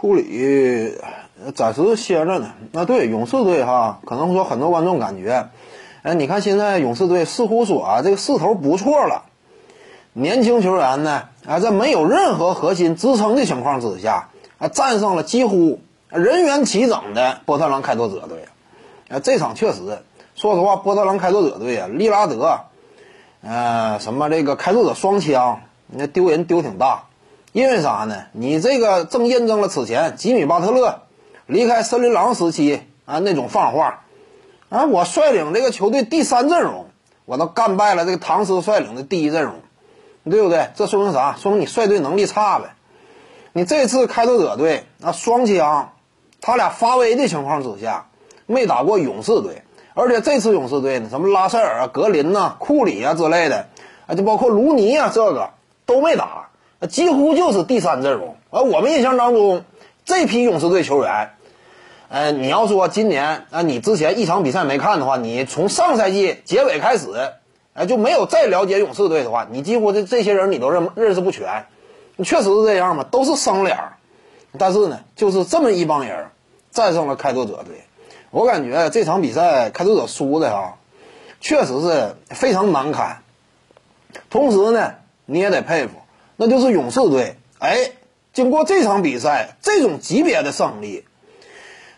库里暂时歇着呢。那对勇士队哈，可能说很多观众感觉，哎，你看现在勇士队似乎说啊，这个势头不错了。年轻球员呢，啊，在没有任何核心支撑的情况之下，啊，战胜了几乎人员齐整的波特兰开拓者队。啊，这场确实，说实话，波特兰开拓者队啊，利拉德，呃，什么这个开拓者双枪，那丢人丢挺大。因为啥呢？你这个正印证了此前吉米巴特勒离开森林狼时期啊那种放话，啊，我率领这个球队第三阵容，我都干败了这个唐斯率领的第一阵容，对不对？这说明啥？说明你率队能力差呗。你这次开拓者队啊双枪，他俩发威的情况之下，没打过勇士队，而且这次勇士队呢，什么拉塞尔啊、格林呐、库里啊之类的，啊，就包括卢尼啊，这个都没打。几乎就是第三阵容，而我们印象当中，这批勇士队球员，呃，你要说今年啊，你之前一场比赛没看的话，你从上赛季结尾开始，哎，就没有再了解勇士队的话，你几乎这这些人你都认认识不全，确实是这样嘛，都是生脸儿，但是呢，就是这么一帮人战胜了开拓者队，我感觉这场比赛开拓者输的哈，确实是非常难堪，同时呢，你也得佩服。那就是勇士队，哎，经过这场比赛这种级别的胜利，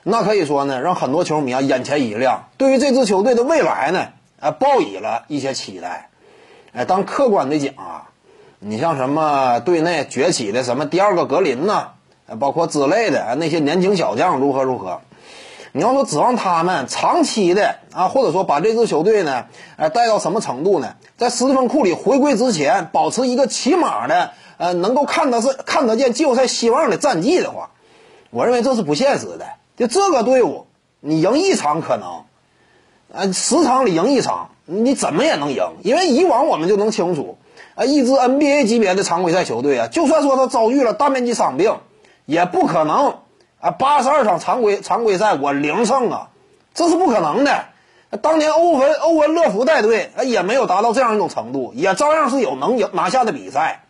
那可以说呢，让很多球迷啊眼前一亮，对于这支球队的未来呢，啊，抱以了一些期待。哎，当客观的讲啊，你像什么队内崛起的什么第二个格林呐，包括之类的那些年轻小将如何如何，你要说指望他们长期的啊，或者说把这支球队呢，呃，带到什么程度呢？在斯蒂芬库里回归之前，保持一个起码的，呃，能够看得是看得见季后赛希望的战绩的话，我认为这是不现实的。就这个队伍，你赢一场可能，呃，十场里赢一场，你怎么也能赢。因为以往我们就能清楚，啊，一支 NBA 级别的常规赛球队啊，就算说他遭遇了大面积伤病，也不可能啊，八十二场常规常规赛我零胜啊，这是不可能的。当年欧文欧文乐福带队，也没有达到这样一种程度，也照样是有能赢拿下的比赛。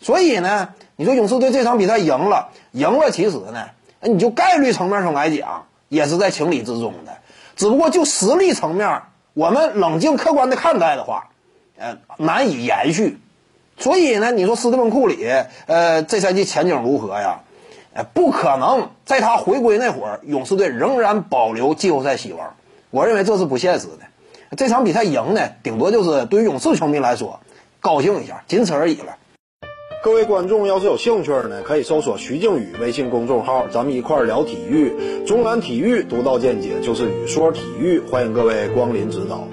所以呢，你说勇士队这场比赛赢了，赢了，其实呢，你就概率层面上来讲，也是在情理之中的。只不过就实力层面，我们冷静客观的看待的话，呃，难以延续。所以呢，你说斯蒂芬库里，呃，这赛季前景如何呀？哎，不可能在他回归那会儿，勇士队仍然保留季后赛希望。我认为这是不现实的。这场比赛赢呢，顶多就是对于勇士球迷来说高兴一下，仅此而已了。各位观众要是有兴趣呢，可以搜索徐静宇微信公众号，咱们一块聊体育。中南体育独到见解就是语说体育，欢迎各位光临指导。